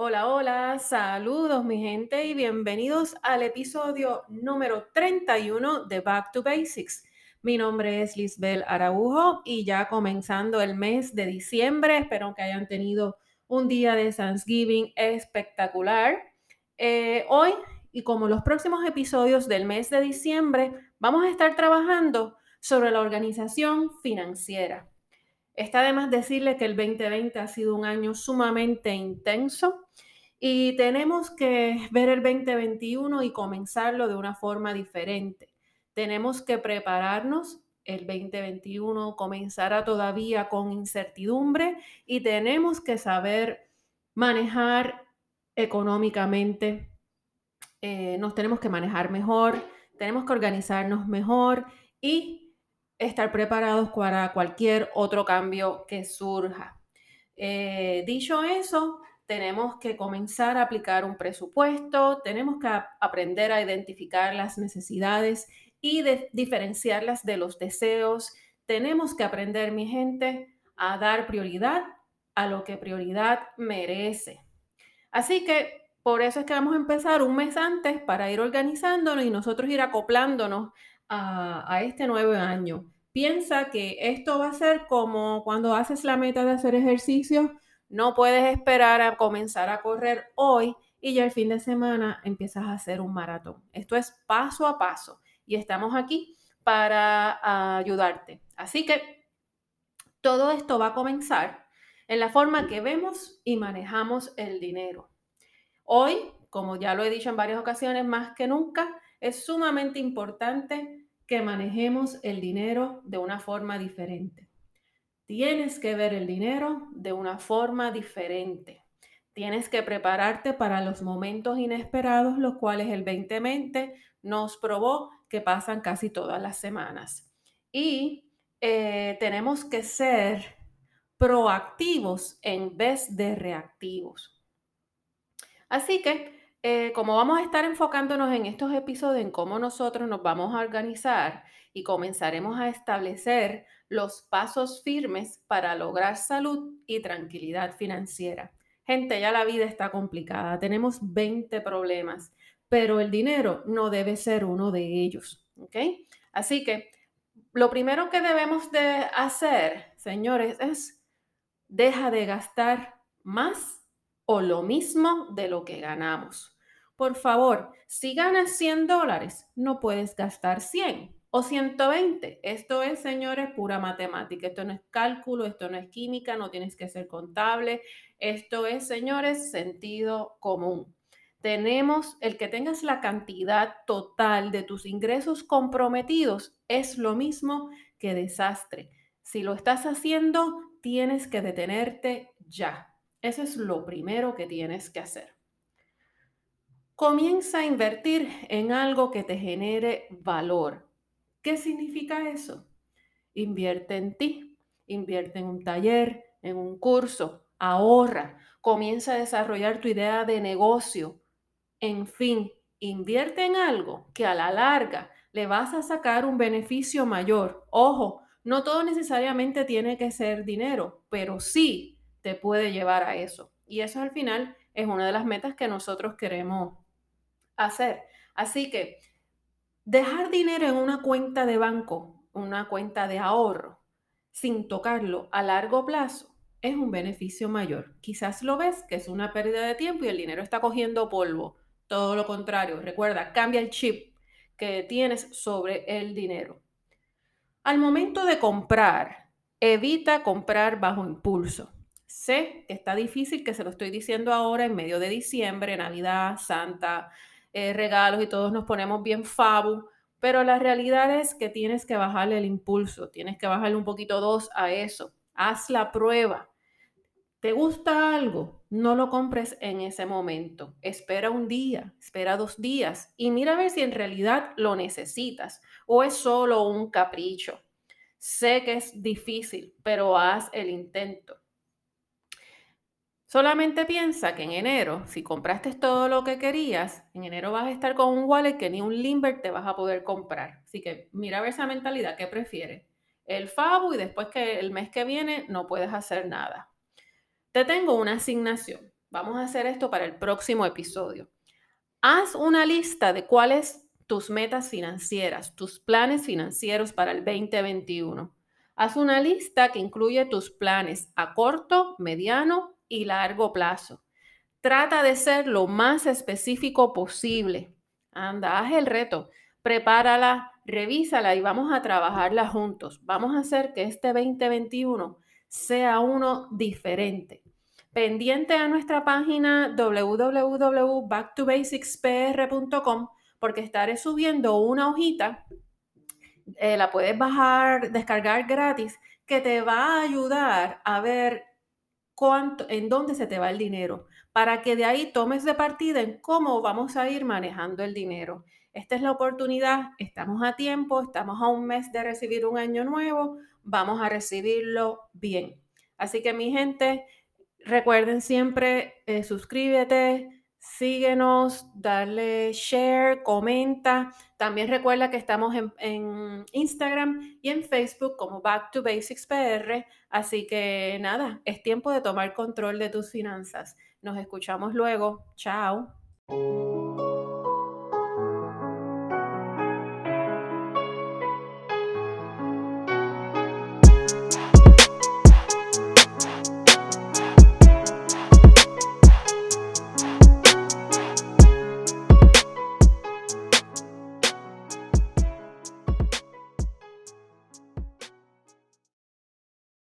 Hola, hola, saludos mi gente y bienvenidos al episodio número 31 de Back to Basics. Mi nombre es Lisbel Araujo y ya comenzando el mes de diciembre, espero que hayan tenido un día de Thanksgiving espectacular. Eh, hoy y como los próximos episodios del mes de diciembre, vamos a estar trabajando sobre la organización financiera. Está de más decirle que el 2020 ha sido un año sumamente intenso y tenemos que ver el 2021 y comenzarlo de una forma diferente. Tenemos que prepararnos. El 2021 comenzará todavía con incertidumbre y tenemos que saber manejar económicamente. Eh, nos tenemos que manejar mejor, tenemos que organizarnos mejor y estar preparados para cualquier otro cambio que surja. Eh, dicho eso, tenemos que comenzar a aplicar un presupuesto, tenemos que aprender a identificar las necesidades y diferenciarlas de los deseos. Tenemos que aprender, mi gente, a dar prioridad a lo que prioridad merece. Así que por eso es que vamos a empezar un mes antes para ir organizándonos y nosotros ir acoplándonos a, este nuevo año. Piensa que esto va a ser como cuando haces la meta de hacer ejercicio, no puedes esperar a comenzar a correr hoy y ya el fin de semana empiezas a hacer un maratón. Esto es paso a paso y estamos aquí para ayudarte. Así que todo esto va a comenzar en la forma que vemos y manejamos el dinero. Hoy, como ya lo he dicho en varias ocasiones, más que nunca, es sumamente importante que manejemos el dinero de una forma diferente. Tienes que ver el dinero de una forma diferente. Tienes que prepararte para los momentos inesperados, los cuales el 2020 nos probó que pasan casi todas las semanas. Y eh, tenemos que ser proactivos en vez de reactivos. Así que eh, como vamos a estar enfocándonos en estos episodios en cómo nosotros nos vamos a organizar y comenzaremos a establecer los pasos firmes para lograr salud y tranquilidad financiera. Gente, ya la vida está complicada, tenemos 20 problemas, pero el dinero no debe ser uno de ellos, ¿ok? Así que lo primero que debemos de hacer, señores, es deja de gastar más o lo mismo de lo que ganamos. Por favor, si ganas 100 dólares, no puedes gastar 100 o 120. Esto es, señores, pura matemática. Esto no es cálculo, esto no es química, no tienes que ser contable. Esto es, señores, sentido común. Tenemos el que tengas la cantidad total de tus ingresos comprometidos es lo mismo que desastre. Si lo estás haciendo, tienes que detenerte ya. Eso es lo primero que tienes que hacer. Comienza a invertir en algo que te genere valor. ¿Qué significa eso? Invierte en ti, invierte en un taller, en un curso, ahorra, comienza a desarrollar tu idea de negocio. En fin, invierte en algo que a la larga le vas a sacar un beneficio mayor. Ojo, no todo necesariamente tiene que ser dinero, pero sí te puede llevar a eso. Y eso al final es una de las metas que nosotros queremos hacer. Así que dejar dinero en una cuenta de banco, una cuenta de ahorro, sin tocarlo a largo plazo, es un beneficio mayor. Quizás lo ves que es una pérdida de tiempo y el dinero está cogiendo polvo. Todo lo contrario, recuerda, cambia el chip que tienes sobre el dinero. Al momento de comprar, evita comprar bajo impulso. Sé que está difícil, que se lo estoy diciendo ahora en medio de diciembre, Navidad, Santa, eh, regalos y todos nos ponemos bien fabu, pero la realidad es que tienes que bajarle el impulso, tienes que bajarle un poquito dos a eso. Haz la prueba. ¿Te gusta algo? No lo compres en ese momento. Espera un día, espera dos días y mira a ver si en realidad lo necesitas o es solo un capricho. Sé que es difícil, pero haz el intento. Solamente piensa que en enero, si compraste todo lo que querías, en enero vas a estar con un wallet que ni un Limber te vas a poder comprar. Así que mira a ver esa mentalidad, ¿qué prefieres? El FABU y después que el mes que viene no puedes hacer nada. Te tengo una asignación. Vamos a hacer esto para el próximo episodio. Haz una lista de cuáles tus metas financieras, tus planes financieros para el 2021. Haz una lista que incluye tus planes a corto, mediano y largo plazo. Trata de ser lo más específico posible. Anda, haz el reto, prepárala, revísala y vamos a trabajarla juntos. Vamos a hacer que este 2021 sea uno diferente. Pendiente a nuestra página www.backtobasicspr.com porque estaré subiendo una hojita, eh, la puedes bajar, descargar gratis, que te va a ayudar a ver en dónde se te va el dinero, para que de ahí tomes de partida en cómo vamos a ir manejando el dinero. Esta es la oportunidad, estamos a tiempo, estamos a un mes de recibir un año nuevo, vamos a recibirlo bien. Así que mi gente, recuerden siempre, eh, suscríbete, síguenos, dale share, comenta. También recuerda que estamos en, Instagram y en Facebook como Back to Basics PR. Así que nada, es tiempo de tomar control de tus finanzas. Nos escuchamos luego. Chao.